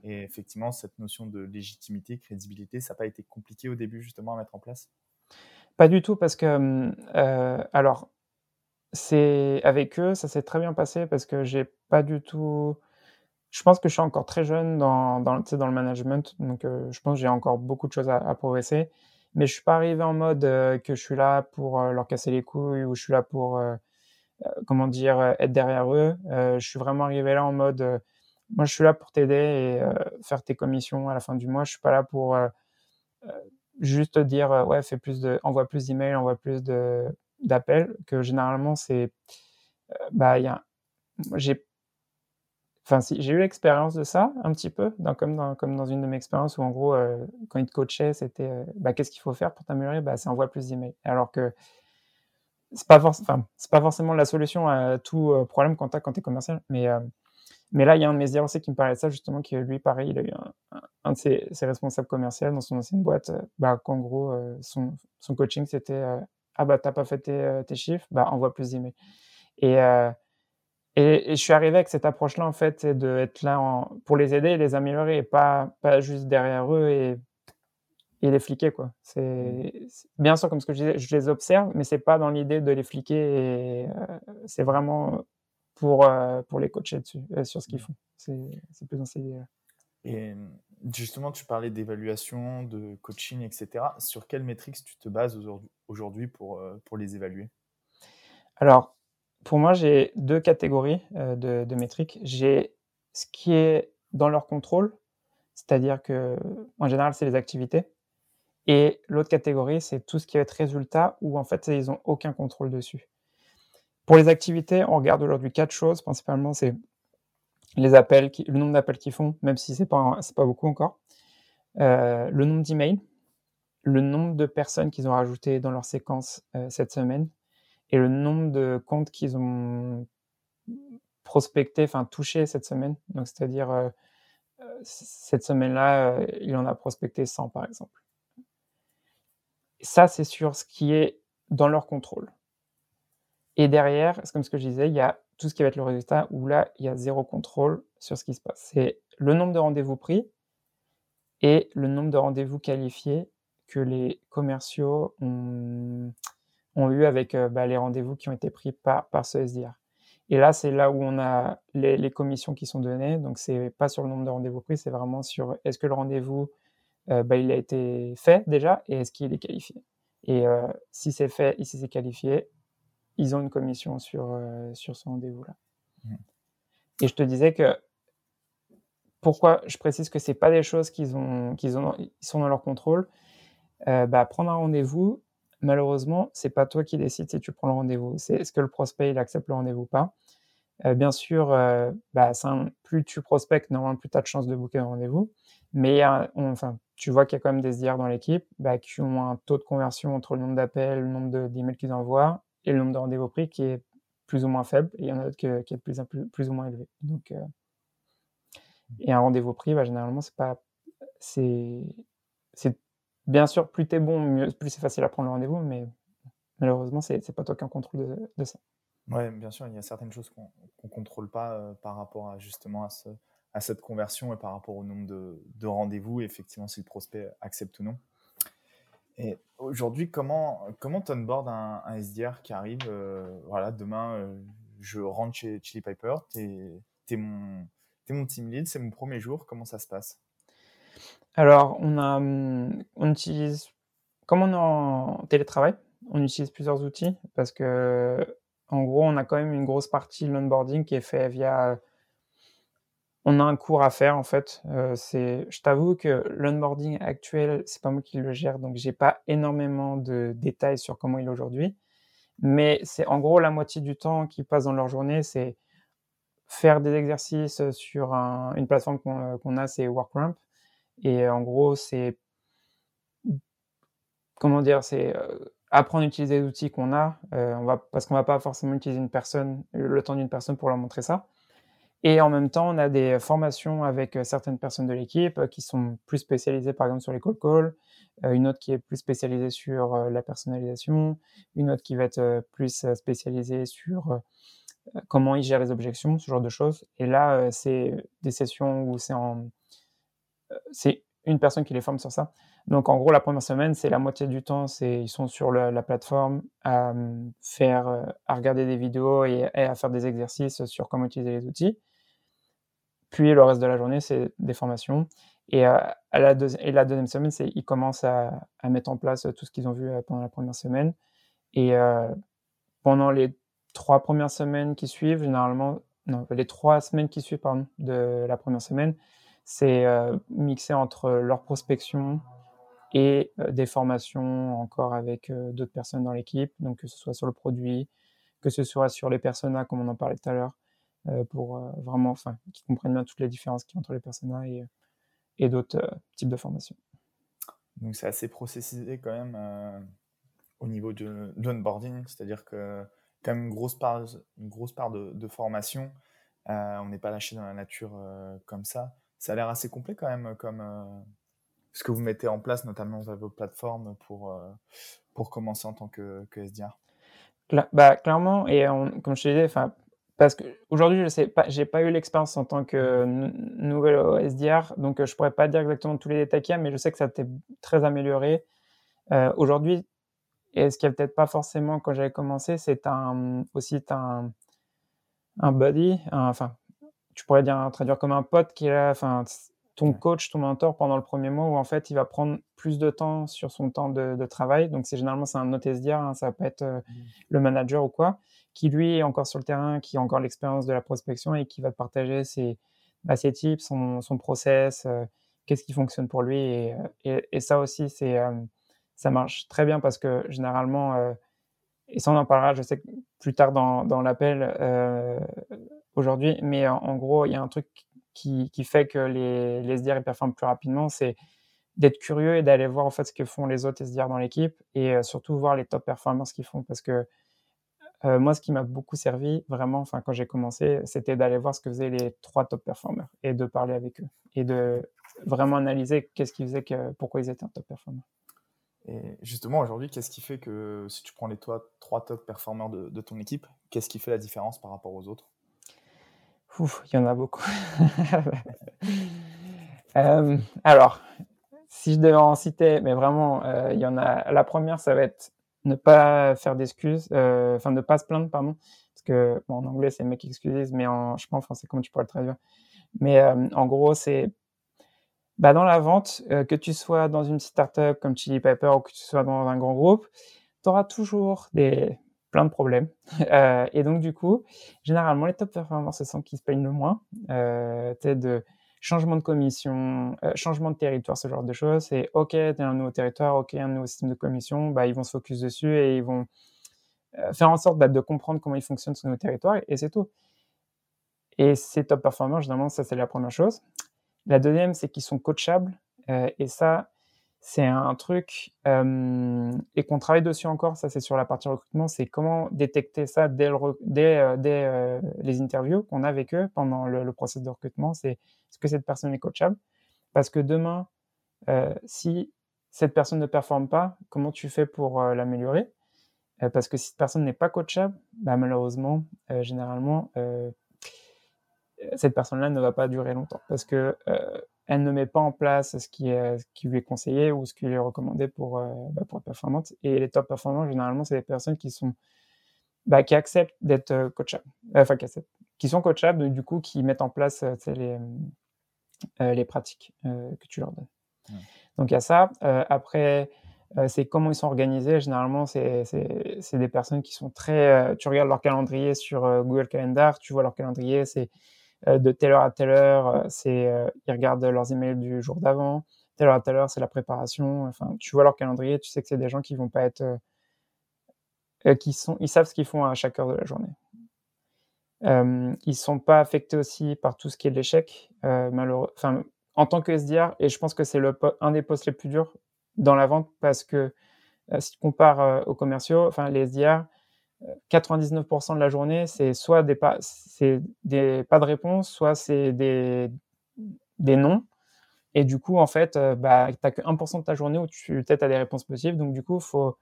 Et effectivement, cette notion de légitimité, crédibilité, ça n'a pas été compliqué au début justement à mettre en place? Pas du tout, parce que, alors, c'est avec eux, ça s'est très bien passé parce que j'ai pas du tout. Je pense que je suis encore très jeune dans, dans, dans le management, donc je pense que j'ai encore beaucoup de choses à, à progresser mais je suis pas arrivé en mode que je suis là pour leur casser les couilles ou je suis là pour comment dire être derrière eux. je suis vraiment arrivé là en mode moi je suis là pour t'aider et faire tes commissions à la fin du mois. Je suis pas là pour juste dire ouais fais plus de envoie plus d'emails, envoie plus de d'appels que généralement c'est bah il y a j'ai Enfin, j'ai eu l'expérience de ça un petit peu, comme, dans, une de mes expériences où en gros, euh, quand ils te coachaient, c'était euh, bah, qu'est-ce qu'il faut faire pour t'améliorer? Bah, C'est envoie plus d'emails. Alors que c'est pas, pas forcément la solution à tout euh, problème quand tu es commercial. Mais, là, il y a un de mes aussi qui me parlait de ça, justement, qui lui, pareil, il a eu un, de ses, responsables commerciaux dans son ancienne boîte, bah, qu'en gros, son, coaching, c'était Ah bah, t'as pas fait tes, tes chiffres, bah, envoie plus d'emails. Et et, je suis arrivé avec cette approche-là, en fait, c'est d'être là pour les aider et les améliorer, et pas, pas juste derrière eux et, et les fliquer, quoi. C'est bien sûr, comme ce que je disais, je les observe, mais c'est pas dans l'idée de les fliquer, et euh, c'est vraiment pour, euh, pour les coacher dessus, euh, sur ce qu'ils font. C'est plus dans idée-là. Et justement, tu parlais d'évaluation, de coaching, etc. Sur quelles métriques tu te bases aujourd'hui pour, pour les évaluer? Alors, pour moi, j'ai deux catégories euh, de, métriques. J'ai ce qui est dans leur contrôle, c'est-à-dire que en général, c'est les activités. Et l'autre catégorie, c'est tout ce qui va être résultat, où en fait, ils n'ont aucun contrôle dessus. Pour les activités, on regarde aujourd'hui quatre choses. Principalement, c'est les appels, le nombre d'appels qu'ils font, même si ce n'est pas, pas beaucoup encore. Euh, le nombre d'emails, le nombre de personnes qu'ils ont rajouté dans leur séquence euh, cette semaine, et le nombre de comptes qu'ils ont prospecté, enfin touché cette semaine. Donc, c'est-à-dire, euh, cette semaine-là, euh, il en a prospecté 100, par exemple. Ça, c'est sur ce qui est dans leur contrôle. Et derrière, c'est comme ce que je disais, il y a tout ce qui va être le résultat où là, il y a zéro contrôle sur ce qui se passe. C'est le nombre de rendez-vous pris et le nombre de rendez-vous qualifiés que les commerciaux ont, ont eu avec bah, les rendez-vous qui ont été pris par, par ce SDR. Et là, c'est là où on a les, les, commissions qui sont données. Donc, c'est pas sur le nombre de rendez-vous pris, c'est vraiment sur est-ce que le rendez-vous, bah, il a été fait déjà et est-ce qu'il est qualifié. Et si c'est fait et si c'est qualifié, ils ont une commission sur, sur ce rendez-vous-là. Mmh. Et je te disais que pourquoi je précise que c'est pas des choses qu'ils ont, qu'ils ont, ils sont dans leur contrôle. Euh, bah, prendre un rendez-vous, malheureusement, c'est pas toi qui décides si tu prends le rendez-vous. C'est est-ce que le prospect il accepte le rendez-vous ou pas. Euh, bien sûr, euh, bah, plus tu prospectes, normalement, plus tu as de chances de booker un rendez-vous. Mais enfin, tu vois qu'il y a quand même des SDR dans l'équipe bah, qui ont un taux de conversion entre le nombre d'appels, le nombre d'emails qu'ils envoient et le nombre de rendez-vous pris qui est plus ou moins faible. Il y en a d'autres qui est plus, plus, plus, ou moins élevé. Donc, et un rendez-vous pris, bah, généralement, c'est pas. C'est. Bien sûr, plus t'es bon, plus c'est facile à prendre le rendez-vous, mais malheureusement, c'est pas toi qui un contrôle de, ça. Oui, bien sûr, il y a certaines choses qu'on ne contrôle pas euh, par rapport à justement à, ce, à, cette conversion et par rapport au nombre de, de rendez-vous, effectivement, si le prospect accepte ou non. Et aujourd'hui, comment, comment onboard un, un, SDR qui arrive euh, Voilà, demain, euh, je rentre chez Chili Piper, tu es, mon, es mon team lead, c'est mon premier jour, comment ça se passe? Alors, on, a, hum, on utilise, comme on est en télétravail, on utilise plusieurs outils parce que, en gros, on a quand même une grosse partie de l'onboarding qui est fait via. On a un cours à faire en fait. Euh, je t'avoue que l'onboarding actuel, c'est pas moi qui le gère, donc j'ai pas énormément de détails sur comment il est aujourd'hui. Mais c'est en gros la moitié du temps qui passe dans leur journée, c'est faire des exercices sur une plateforme qu'on a, c'est WorkRamp. Et en gros, c'est comment dire, c'est apprendre à utiliser les outils qu'on a, on va, parce qu'on va pas forcément utiliser une personne, le temps d'une personne pour leur montrer ça. Et en même temps, on a des formations avec certaines personnes de l'équipe qui sont plus spécialisées, par exemple, sur les call calls, une autre qui est plus spécialisée sur la personnalisation, une autre qui va être plus spécialisée sur comment ils gèrent les objections, ce genre de choses. Et là, euh, c'est des sessions où c'est en, euh, c'est une personne qui les forme sur ça. Donc, en gros, la première semaine, c'est la moitié du temps, c'est ils sont sur la plateforme à euh, faire, à regarder des vidéos et, à faire des exercices sur comment utiliser les outils. Puis le reste de la journée, c'est des formations. Et, à la, et la deuxième semaine, c'est ils commencent à, à, mettre en place tout ce qu'ils ont vu pendant la première semaine. Et pendant les trois premières semaines qui suivent, généralement, non, les trois semaines qui suivent pardon, de la première semaine, c'est euh, mixé entre leur prospection et euh, des formations encore avec euh, d'autres personnes dans l'équipe, donc que ce soit sur le produit, que ce soit sur les personas, comme on en parlait tout à l'heure, pour vraiment, qu'ils comprennent bien toutes les différences qu'il y a entre les personas et, d'autres types de formations. Donc c'est assez processisé quand même au niveau de, l'onboarding, c'est-à-dire que quand même une grosse part, une grosse part de, formation. On n'est pas lâché dans la nature comme ça. Ça a l'air assez complet quand même, comme euh, ce que vous mettez en place, notamment dans vos plateformes pour, pour commencer en tant que, SDR. bah, clairement, et comme je te disais, parce qu'aujourd'hui, je sais pas, j'ai pas eu l'expérience en tant que nouvel SDR, donc je pourrais pas dire exactement tous les détails qu'il y a, mais je sais que ça été très amélioré. aujourd'hui, et ce qu'il n'y a peut-être pas forcément quand j'avais commencé, c'est un, aussi un, un buddy, enfin, tu pourrais dire, traduire comme un pote qui est là, enfin, ton coach, ton mentor pendant le premier mois où en fait il va prendre plus de temps sur son temps de, travail. Donc c'est généralement c'est un autre SDR, hein, ça peut être euh, mmh. le manager ou quoi, qui lui est encore sur le terrain, qui a encore l'expérience de la prospection et qui va te partager ses, bah, ses tips, son, son process, euh, qu'est-ce qui fonctionne pour lui. Et, euh, et, ça aussi c'est ça marche très bien parce que généralement, et ça on en parlera, je sais plus tard dans, l'appel euh, aujourd'hui, mais en, gros, il y a un truc qui, fait que les, les SDR performent plus rapidement, c'est d'être curieux et d'aller voir en fait ce que font les autres SDR dans l'équipe et euh, surtout voir les top performances qu'ils font parce que moi, ce qui m'a beaucoup servi, vraiment, enfin, quand j'ai commencé, c'était d'aller voir ce que faisaient les trois top performers et de parler avec eux et de vraiment analyser qu'est-ce qu'ils faisaient, que, pourquoi ils étaient un top performer. Et justement, aujourd'hui, qu'est-ce qui fait que si tu prends les trois top performeurs de, ton équipe, qu'est-ce qui fait la différence par rapport aux autres? Il y en a beaucoup. Euh, alors, si je devais en citer, mais vraiment, il y en a. La première, ça va être ne pas faire d'excuses, enfin ne pas se plaindre, pardon, parce que en anglais c'est make excuses, mais en, je sais pas en français comment tu pourrais le traduire? Mais en gros, c'est bah, dans la vente, que tu sois dans une startup comme Chili Pepper ou que tu sois dans un grand groupe, tu auras toujours des plein de problèmes. Euh, et donc, du coup, généralement, les top performers, ce sont qui se payent le moins. Euh, de changement de commission, euh, changement de territoire, ce genre de choses. C'est OK, tu as un nouveau territoire, OK, un nouveau système de commission. Bah, ils vont se focus dessus et ils vont euh, faire en sorte bah, de comprendre comment il fonctionne ce nouveau territoire et c'est tout. Et ces top performers, généralement, ça, c'est la première chose. La deuxième, c'est qu'ils sont coachables. Euh, et ça, c'est un truc euh, et qu'on travaille dessus encore. Ça, c'est sur la partie recrutement. C'est comment détecter ça dès, euh, les interviews qu'on a avec eux pendant le, le processus de recrutement. C'est est-ce que cette personne est coachable? Parce que demain, si cette personne ne performe pas, comment tu fais pour l'améliorer? Parce que si cette personne n'est pas coachable, bah, malheureusement, généralement, cette personne-là ne va pas durer longtemps parce que elle ne met pas en place ce qui, est, ce qui lui est conseillé ou ce qui lui est recommandé pour, euh, bah, pour être performante. Et les top performants, généralement, c'est des personnes qui sont bah, qui acceptent d'être euh, coachables, euh, enfin qui, qui sont coachables, du coup, qui mettent en place les, les pratiques que tu leur donnes. Donc il y a ça. après, c'est comment ils sont organisés. Généralement, c'est des personnes qui sont très. tu regardes leur calendrier sur Google Calendar, tu vois leur calendrier, c'est euh, de telle heure à telle heure, euh, c'est euh, ils regardent leurs emails du jour d'avant, telle heure à telle heure, c'est la préparation. Enfin, tu vois leur calendrier, tu sais que c'est des gens qui vont pas être qui sont, ils savent ce qu'ils font à chaque heure de la journée. Euh, ils sont pas affectés aussi par tout ce qui est de l'échec, euh, malheureux. Enfin, en tant que SDR, et je pense que c'est un des postes les plus durs dans la vente parce que si tu compares aux commerciaux, enfin les SDR, 99% de la journée, c'est soit des pas, de réponse, soit c'est des, non. Et du coup, en fait, euh, bah, tu n'as que 1% de ta journée où tu peut-être as des réponses positives. Donc, du coup, il faut,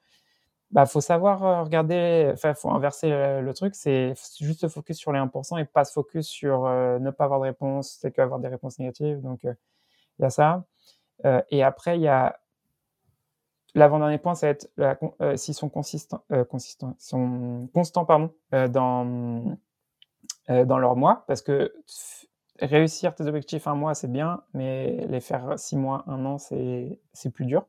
bah, faut savoir euh, regarder, enfin, faut inverser le, truc. C'est juste se focus sur les 1% et pas se focus sur euh, ne pas avoir de réponse, c'est qu'avoir des réponses négatives. Donc, il y a ça. et après, il y a L'avant-dernier point, ça va être euh, s'ils sont euh, constants euh, dans, dans leur mois, parce que réussir tes objectifs un mois, c'est bien, mais les faire six mois, un an, c'est plus dur.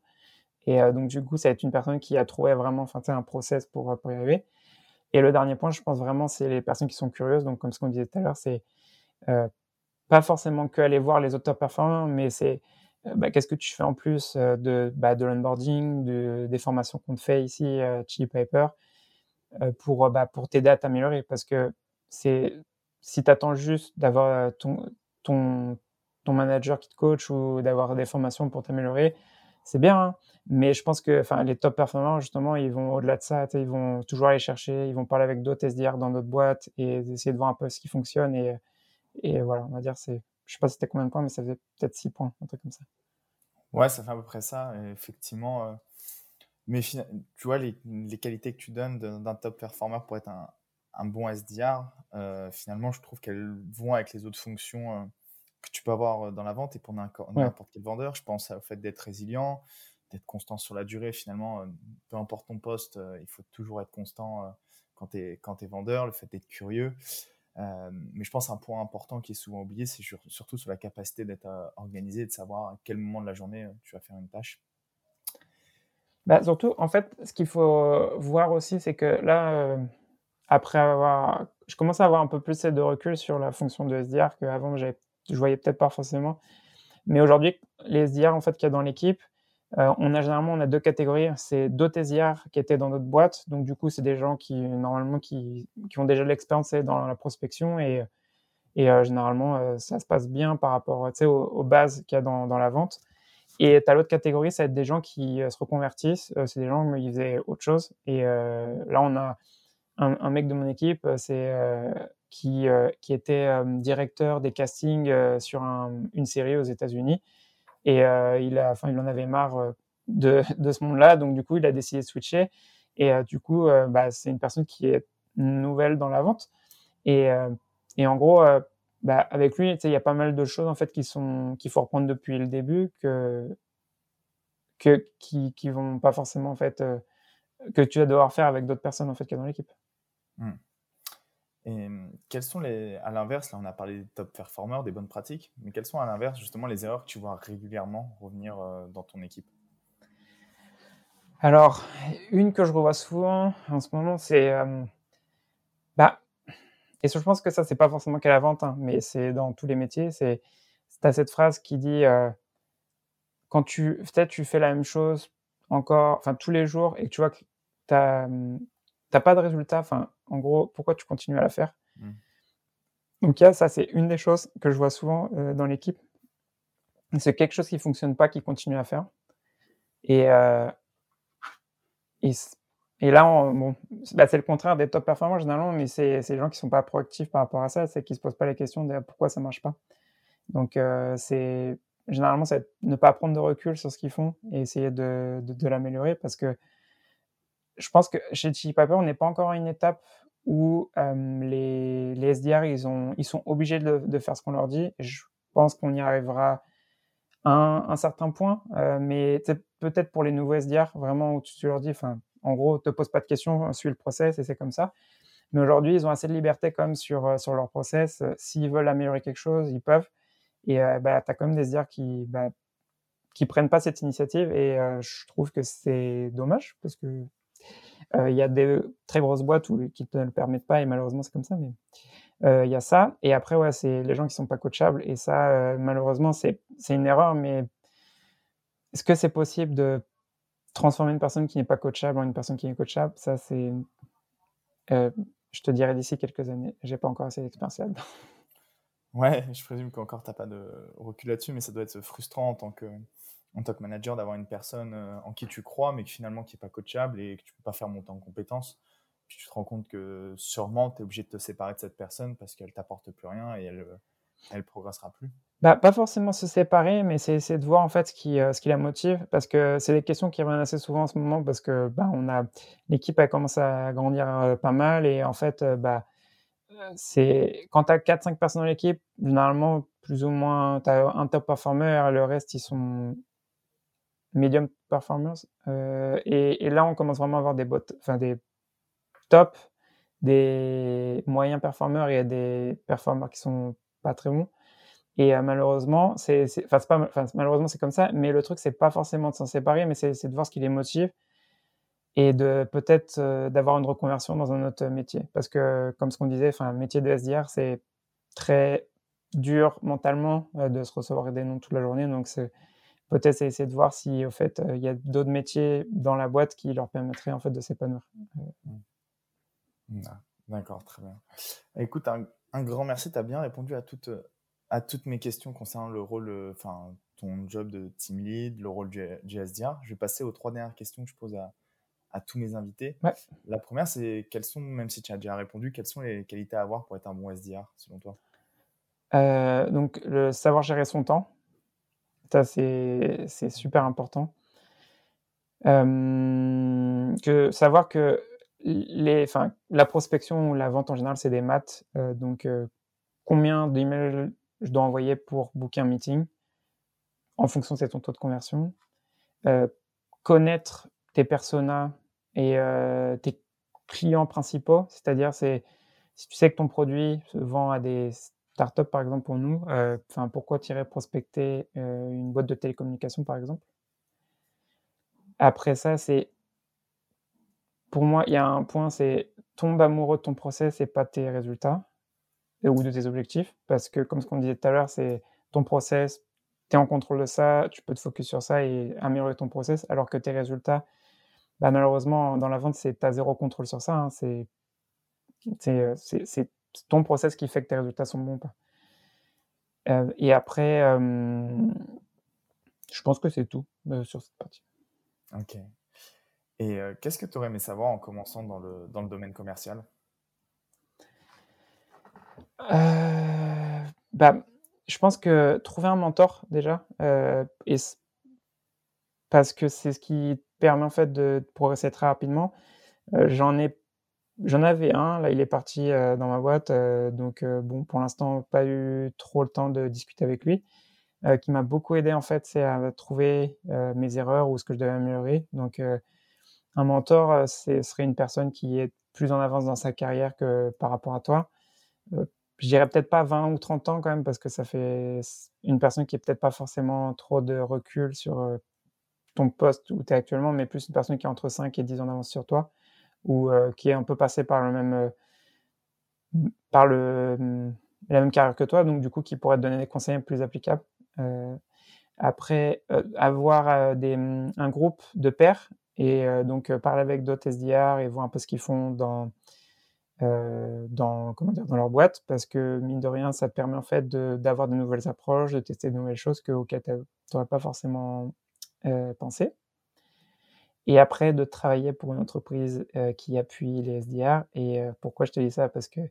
Et donc, du coup, ça va être une personne qui a trouvé vraiment un process pour, pour y arriver. Et le dernier point, je pense vraiment, c'est les personnes qui sont curieuses. Donc, comme ce qu'on disait tout à l'heure, c'est pas forcément que aller voir les auteurs performants, mais c'est bah, qu'est-ce que tu fais en plus euh, de, bah, de l'onboarding, de, des formations qu'on te fait ici, euh, Chili Paper, pour, bah, pour t'aider à t'améliorer? Parce que c'est si tu attends juste d'avoir ton, ton, ton manager qui te coach ou d'avoir des formations pour t'améliorer, c'est bien. Hein. mais je pense que les top performers, justement, ils vont au-delà de ça. Ils vont toujours aller chercher, ils vont parler avec d'autres SDR dans d'autres boîtes et essayer de voir un peu ce qui fonctionne. Et, et voilà, on va dire, c'est je sais pas c'était combien de points, mais ça faisait peut-être 6 points, un truc comme ça. Ouais, ça fait à peu près ça, effectivement. Euh, mais tu vois, les, les, qualités que tu donnes d'un top performer pour être un, un bon SDR, euh, finalement, je trouve qu'elles vont avec les autres fonctions euh, que tu peux avoir dans la vente et pour n'importe quel vendeur. Je pense au fait d'être résilient, d'être constant sur la durée. Finalement, peu importe ton poste, il faut toujours être constant quand tu es, es, vendeur, le fait d'être curieux. Euh, mais je pense un point important qui est souvent oublié, c'est surtout sur la capacité d'être euh, organisé, de savoir à quel moment de la journée euh, tu vas faire une tâche. Bah, surtout, en fait, ce qu'il faut voir aussi, c'est que là, après avoir, je commence à avoir un peu plus de recul sur la fonction de SDR qu'avant, je voyais peut-être pas forcément. Mais aujourd'hui, les SDR en fait qu'il y a dans l'équipe, euh, on a généralement on a deux catégories. C'est d'autres SDR qui étaient dans notre boîte. Donc du coup, c'est des gens qui normalement qui, qui ont déjà de l'expérience dans la prospection et, et euh, généralement euh, ça se passe bien par rapport aux, aux, bases qu'il y a dans, dans, la vente. Et tu as l'autre catégorie, ça va être des gens qui se reconvertissent. c'est des gens qui faisaient autre chose. Et là, on a un, un, mec de mon équipe, c'est qui, qui était directeur des castings sur une série aux États-Unis. Et euh, il, a, enfin, il en avait marre euh, de, de ce monde-là, donc du coup, il a décidé de switcher. Et euh, du coup, bah, c'est une personne qui est nouvelle dans la vente. Et, et en gros, bah, avec lui, il y a pas mal de choses en fait qui sont qu'il faut reprendre depuis le début que que, qui, qui vont pas forcément en fait que tu vas devoir faire avec d'autres personnes en fait qui dans l'équipe. Mmh. Et mmh, quels sont les, à l'inverse, là on a parlé des top performers, des bonnes pratiques, mais quelles sont à l'inverse justement les erreurs que tu vois régulièrement revenir dans ton équipe? Alors, une que je revois souvent en ce moment, c'est bah, et je pense que ça, c'est pas forcément qu'à la vente, hein, mais c'est dans tous les métiers. C'est, as cette phrase qui dit quand tu, peut-être tu fais la même chose encore, enfin tous les jours, et que tu vois que tu n'as pas de résultat, enfin, en gros, pourquoi tu continues à la faire mmh. Donc, il ça, c'est une des choses que je vois souvent dans l'équipe. C'est quelque chose qui fonctionne pas, qui continue à faire. Et, et et là, bon, bah, c'est le contraire des top performers généralement, mais c'est les gens qui sont pas proactifs par rapport à ça, c'est qui se posent pas les questions de pourquoi ça marche pas. Donc, euh, c'est généralement, c'est ne pas prendre de recul sur ce qu'ils font et essayer de, de, l'améliorer parce que je pense que chez Chili Piper, on n'est pas encore à une étape où euh, les, les, SDR, ils, ont, ils sont obligés de, faire ce qu'on leur dit. Je pense qu'on y arrivera à un, certain point, euh, mais peut-être pour les nouveaux SDR, vraiment où tu leur dis, enfin, en gros, te pose pas de questions, suis le process et c'est comme ça. Mais aujourd'hui, ils ont assez de liberté comme sur, euh, sur leur process. Euh, s'ils veulent améliorer quelque chose, ils peuvent. Et euh, bah, tu as quand même des SDR qui bah, qui prennent pas cette initiative et je trouve que c'est dommage parce que il y a des très grosses boîtes où, qui ne le permettent pas et malheureusement c'est comme ça. Mais il y a ça et après ouais c'est les gens qui sont pas coachables et ça malheureusement c'est une erreur mais est-ce que c'est possible de transformer une personne qui n'est pas coachable en une personne qui est coachable, ça c'est, euh, je te dirais d'ici quelques années. J'ai pas encore assez d'expérience là-dedans. Ouais, je présume qu'encore t'as pas de recul là-dessus, mais ça doit être frustrant en tant que, en tant que manager d'avoir une personne euh, en qui tu crois, mais qui finalement qui est pas coachable et que tu peux pas faire monter en compétence. Puis tu te rends compte que sûrement tu es obligé de te séparer de cette personne parce qu'elle t'apporte plus rien et elle, elle progressera plus. Bah, pas forcément se séparer, mais c'est essayer de voir en fait ce qui, euh, ce qui la motive, parce que c'est des questions qui reviennent assez souvent en ce moment, parce que bah, on a l'équipe a commencé à grandir euh, pas mal, et en fait, euh, bah, c'est quand tu as 4-5 personnes dans l'équipe, généralement, plus ou moins, tu as un top performer, et le reste, ils sont medium performers. et, et, là, on commence vraiment à avoir des bots, enfin des top, des moyens performers et des performers qui sont pas très bons. Et euh, malheureusement, c'est, enfin, pas, malheureusement c'est comme ça, mais le truc c'est pas forcément de s'en séparer, mais c'est, de voir ce qui les motive et de peut-être euh, d'avoir une reconversion dans un autre métier. Parce que comme ce qu'on disait, enfin, le métier de SDR c'est très dur mentalement euh, de se recevoir des noms toute la journée, donc c'est peut-être essayer de voir si au fait il y a d'autres métiers dans la boîte qui leur permettraient en fait de s'épanouir. Mmh. Ah, d'accord, très bien. Écoute, un, un grand merci, tu as bien répondu à toutes à toutes mes questions concernant le rôle, euh, enfin, ton job de team lead, le rôle du, SDR. Je vais passer aux trois dernières questions que je pose à, à tous mes invités. La première, c'est quelles sont, même si tu as déjà répondu, quelles sont les qualités à avoir pour être un bon SDR, selon toi? Euh, Donc, le savoir gérer son temps, c'est super important. Euh, que savoir que les, la prospection ou la vente en général, c'est des maths. donc, combien d'emails je dois envoyer pour booker un meeting en fonction de ton taux de conversion. Euh, connaître tes personas et euh, tes clients principaux, c'est-à-dire c'est si tu sais que ton produit se vend à des startups par exemple pour nous, euh, enfin pourquoi tirer prospecter une boîte de télécommunication par exemple? Après ça, c'est pour moi, il y a un point, c'est tombe amoureux de ton process et pas tes résultats ou de tes objectifs. Parce que, comme ce qu'on disait tout à l'heure, c'est ton process, tu es en contrôle de ça, tu peux te focus sur ça et améliorer ton process, alors que tes résultats, bah, malheureusement, dans la vente, tu as zéro contrôle sur ça. Hein. Euh, c'est ton process qui fait que tes résultats sont bons. Pas. Euh, et après, euh, je pense que c'est tout sur cette partie. Ok. Et qu'est-ce que tu aurais aimé savoir en commençant dans le, dans le domaine commercial? Euh, bah, je pense que trouver un mentor déjà, euh, et parce que c'est ce qui permet en fait de progresser très rapidement. Euh, j'en ai j'en avais un, là il est parti, dans ma boîte, donc bon pour l'instant pas eu trop le temps de discuter avec lui. qui m'a beaucoup aidé en fait, c'est à trouver mes erreurs ou ce que je devais améliorer. Donc, un mentor, ce serait une personne qui est plus en avance dans sa carrière que par rapport à toi. je dirais peut-être pas 20 ou 30 ans quand même, parce que ça fait une personne qui est peut-être pas forcément trop de recul sur ton poste où tu es actuellement, mais plus une personne qui est entre 5 et 10 ans d'avance sur toi, ou qui est un peu passé par le même par le, la même carrière que toi, donc du coup qui pourrait te donner des conseils plus applicables. Euh, après, euh, avoir euh, un groupe de pairs et donc parler avec d'autres SDR et voir un peu ce qu'ils font dans, dans, comment dire, dans leur boîte, parce que mine de rien, ça te permet en fait d'avoir de, nouvelles approches, de tester de nouvelles choses que, auxquelles tu n'aurais pas forcément pensé. Et après, de travailler pour une entreprise qui appuie les SDR. Et pourquoi je te dis ça? Parce que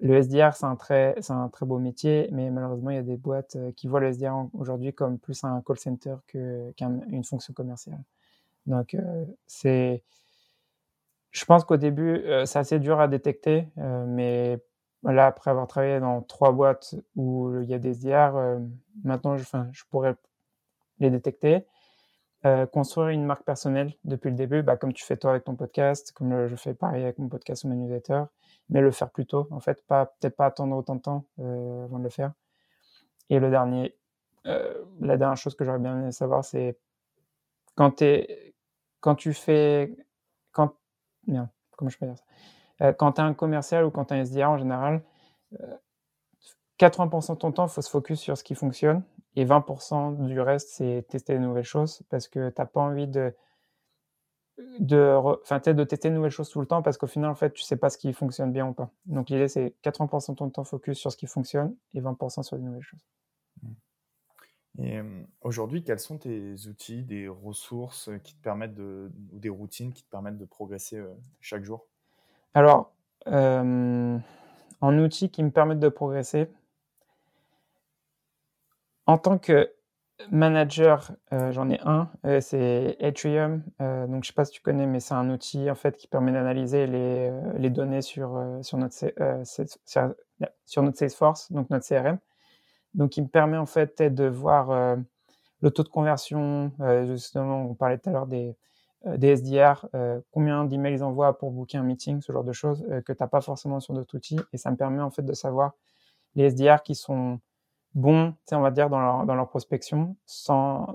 le SDR, c'est un, très, c'est un très beau métier, mais malheureusement, il y a des boîtes qui voient le SDR aujourd'hui comme plus un call center qu'une fonction commerciale. Donc, c'est. Je pense qu'au début, c'est assez dur à détecter, mais là, après avoir travaillé dans trois boîtes où il y a des SDR, maintenant, je, je pourrais les détecter. Construire une marque personnelle depuis le début, bah, comme tu fais toi avec ton podcast, comme je fais pareil avec mon podcast mon newsletter mais le faire plus tôt, en fait, pas peut-être pas attendre autant de temps euh, avant de le faire. Et le dernier, euh, la dernière chose que j'aurais bien aimé savoir, c'est quand, quand tu fais, quand, bien, comment je peux dire ça? Euh, Quand tu as un commercial ou quand tu as un SDR en général, 80% de ton temps, il faut se focus sur ce qui fonctionne et 20% du reste, c'est tester de nouvelles choses parce que tu n'as pas envie de de, enfin, de tester de nouvelles choses tout le temps parce qu'au final, en fait, tu sais pas ce qui fonctionne bien ou pas. Donc, l'idée, c'est 80% de ton temps focus sur ce qui fonctionne et 20% sur les nouvelles choses. Mmh. Et aujourd'hui, quels sont tes outils, des ressources qui te permettent de, ou des routines qui te permettent de progresser chaque jour? Alors, en outils qui me permettent de progresser, en tant que Manager, euh, j'en ai un, euh, c'est Atrium. Euh, donc, je sais pas si tu connais, mais c'est un outil en fait qui permet d'analyser les, les données sur, sur, notre Salesforce, donc notre CRM. Donc, il me permet en fait de voir le taux de conversion. justement, on parlait tout à l'heure des, des SDR, combien d'emails ils envoient pour booker un meeting, ce genre de choses que tu n'as pas forcément sur d'autres outils. Et ça me permet en fait de savoir les SDR qui sont bons, on va dire, dans leur, dans leur prospection, sans,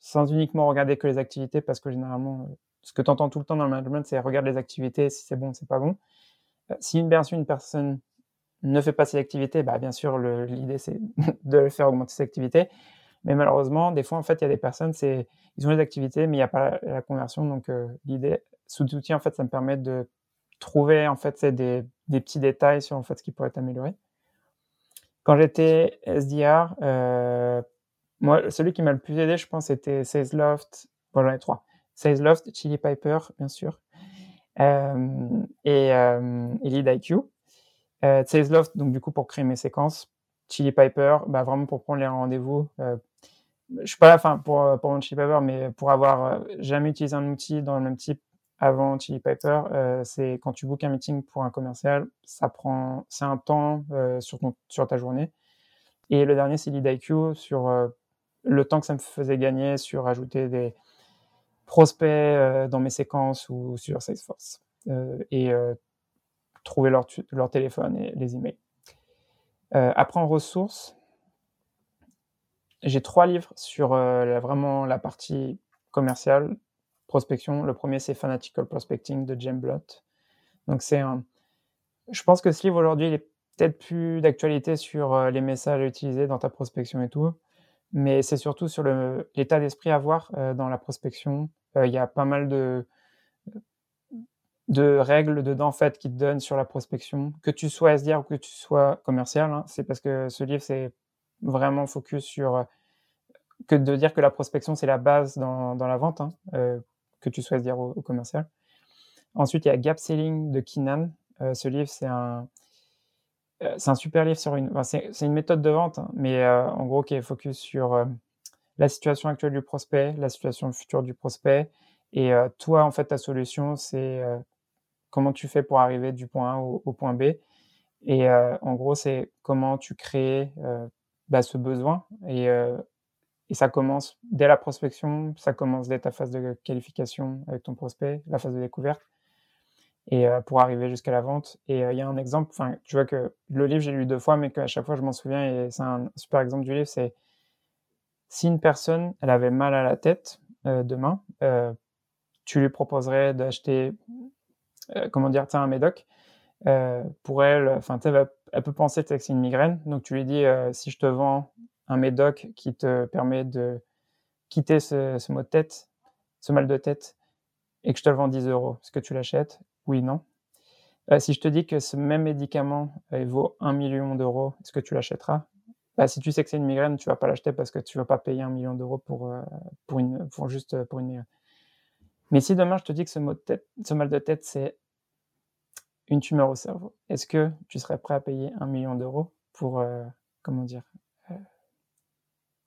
sans uniquement regarder que les activités, parce que généralement, euh, ce que tu entends tout le temps dans le management, c'est regarde les activités, si c'est bon, c'est pas bon. Euh, si bien sûr, une personne ne fait pas ses activités, bah, bien sûr, l'idée, c'est de faire augmenter ses activités. Mais malheureusement, des fois, en fait, il y a des personnes, c'est, ils ont les activités, mais il n'y a pas la, conversion. Donc, euh, l'idée, sous outil, en fait, ça me permet de trouver, en fait, des, des petits détails sur, en fait, ce qui pourrait être amélioré. Quand j'étais SDR, euh, moi, celui qui m'a le plus aidé, je pense, c'était SalesLoft. Bon, j'en ai trois. SalesLoft, Chili Piper, bien sûr, euh, et, euh, et LeadIQ. Euh, donc du coup, pour créer mes séquences. Chili Piper, bah, vraiment pour prendre les rendez-vous. Euh, je suis pas là, enfin, pour, pour mon Chili Piper, mais pour avoir jamais utilisé un outil dans le même type avant Chili Piper, euh, c'est quand tu bookes un meeting pour un commercial, ça prend, c'est un temps euh, sur, ton, sur ta journée. Et le dernier, c'est LeadIQ sur euh, le temps que ça me faisait gagner sur ajouter des prospects dans mes séquences ou sur Salesforce et trouver leur, leur téléphone et les emails. après, en ressources, j'ai trois livres sur vraiment la partie commerciale prospection. Le premier, c'est Fanatical Prospecting de James Blott. Donc, c'est un. Je pense que ce livre aujourd'hui, il est peut-être plus d'actualité sur euh, les messages à utiliser dans ta prospection et tout, mais c'est surtout sur l'état d'esprit à avoir euh, dans la prospection. Euh, il y a pas mal de, de règles dedans en fait qui te donnent sur la prospection, que tu sois SDR ou que tu sois commercial. Hein. c'est parce que ce livre c'est vraiment focus sur que de dire que la prospection c'est la base dans, dans la vente. Hein que tu souhaites dire au, commercial. Ensuite, il y a Gap Selling de Kinan. Euh, ce livre, c'est un, euh, un super livre sur une, c'est, une méthode de vente, hein, mais euh, en gros qui est focus sur la situation actuelle du prospect, la situation future du prospect, et toi, en fait, ta solution, c'est comment tu fais pour arriver du point A au, point B. Et en gros, c'est comment tu crées bah, ce besoin et, et ça commence dès la prospection, ça commence dès ta phase de qualification avec ton prospect, la phase de découverte et pour arriver jusqu'à la vente. Et il y a un exemple, enfin, tu vois que le livre, j'ai lu deux fois, mais qu'à chaque fois, je m'en souviens, et c'est un super exemple du livre, c'est si une personne, elle avait mal à la tête demain, tu lui proposerais d'acheter, comment dire, un médoc. pour elle, enfin, elle peut penser que c'est une migraine, donc tu lui dis, si je te vends un médoc qui te permet de quitter ce, mot de tête, ce mal de tête, et que je te le vends 10 euros, est-ce que tu l'achètes? Oui, non. Euh, si je te dis que ce même médicament euh, vaut 1 million d'euros, est-ce que tu l'achèteras? Bah, Si tu sais que c'est une migraine, tu vas pas l'acheter parce que tu vas pas payer un million d'euros pour, euh, pour, une, juste pour une migraine. Mais si demain je te dis que ce, ce mal de tête, c'est une tumeur au cerveau, est-ce que tu serais prêt à payer un million d'euros pour, comment dire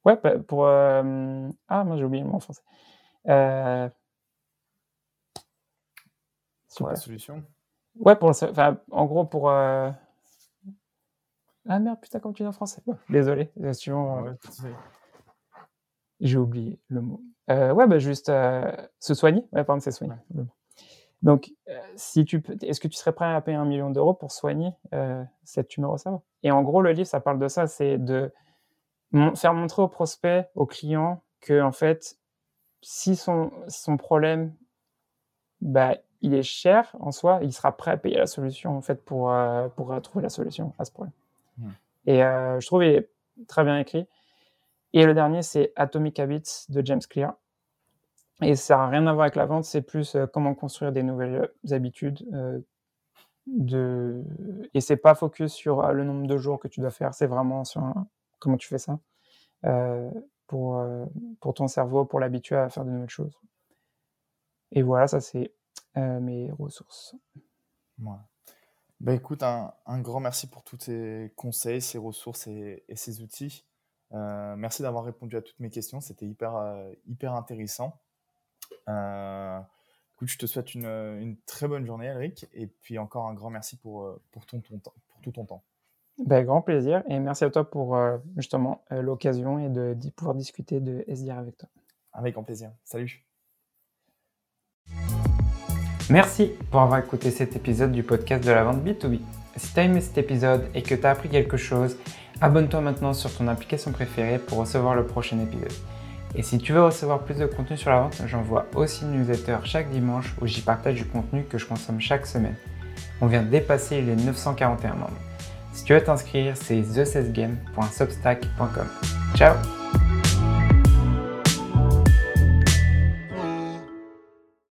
Ouais, pour... ah, moi j'ai oublié le mot en français. Sur la solution Ouais, pour enfin, en gros, pour. Euh, ah merde, putain, comme tu dis en français? Désolé, euh, euh, J'ai oublié le mot. ouais, bah juste se soigner. Ouais, pardon, c'est soigner. Donc, si tu peux, est-ce que tu serais prêt à payer un million d'euros pour soigner cette tumeur au cerveau Et en gros, le livre, ça parle de ça, c'est de faire montrer au prospect, au client, que en fait, si son, son problème, bah, il est cher en soi, il sera prêt à payer la solution en fait pour, euh, pour trouver la solution à ce problème. Hmm. Et euh, je trouve il est très bien écrit. Et le dernier, c'est Atomic Habits de James Clear. Et ça n'a rien à voir avec la vente, c'est plus euh, comment construire des nouvelles habitudes. de... Et c'est pas focus sur le nombre de jours que tu dois faire, c'est vraiment sur comment tu fais ça pour, pour ton cerveau, pour l'habituer à faire de nouvelles choses. Et voilà, ça c'est euh, mes ressources. Bah, écoute, un, grand merci pour tous tes conseils, ces ressources et, ces outils. Euh, merci d'avoir répondu à toutes mes questions, c'était hyper, euh, hyper intéressant. écoute, je te souhaite une, très bonne journée, Eric, et puis encore un grand merci pour, pour, ton, ton pour tout ton temps. Ben, grand plaisir, et merci à toi pour justement l'occasion et de, de, pouvoir discuter de SDR avec toi. Avec grand plaisir. Salut. Merci pour avoir écouté cet épisode du podcast de la vente B2B. Si tu as aimé cet épisode et que tu as appris quelque chose, abonne-toi maintenant sur ton application préférée pour recevoir le prochain épisode. Et si tu veux recevoir plus de contenu sur la vente, j'envoie aussi une newsletter chaque dimanche où j'y partage du contenu que je consomme chaque semaine. On vient de dépasser les 941 membres. Si tu veux t'inscrire, c'est the Ciao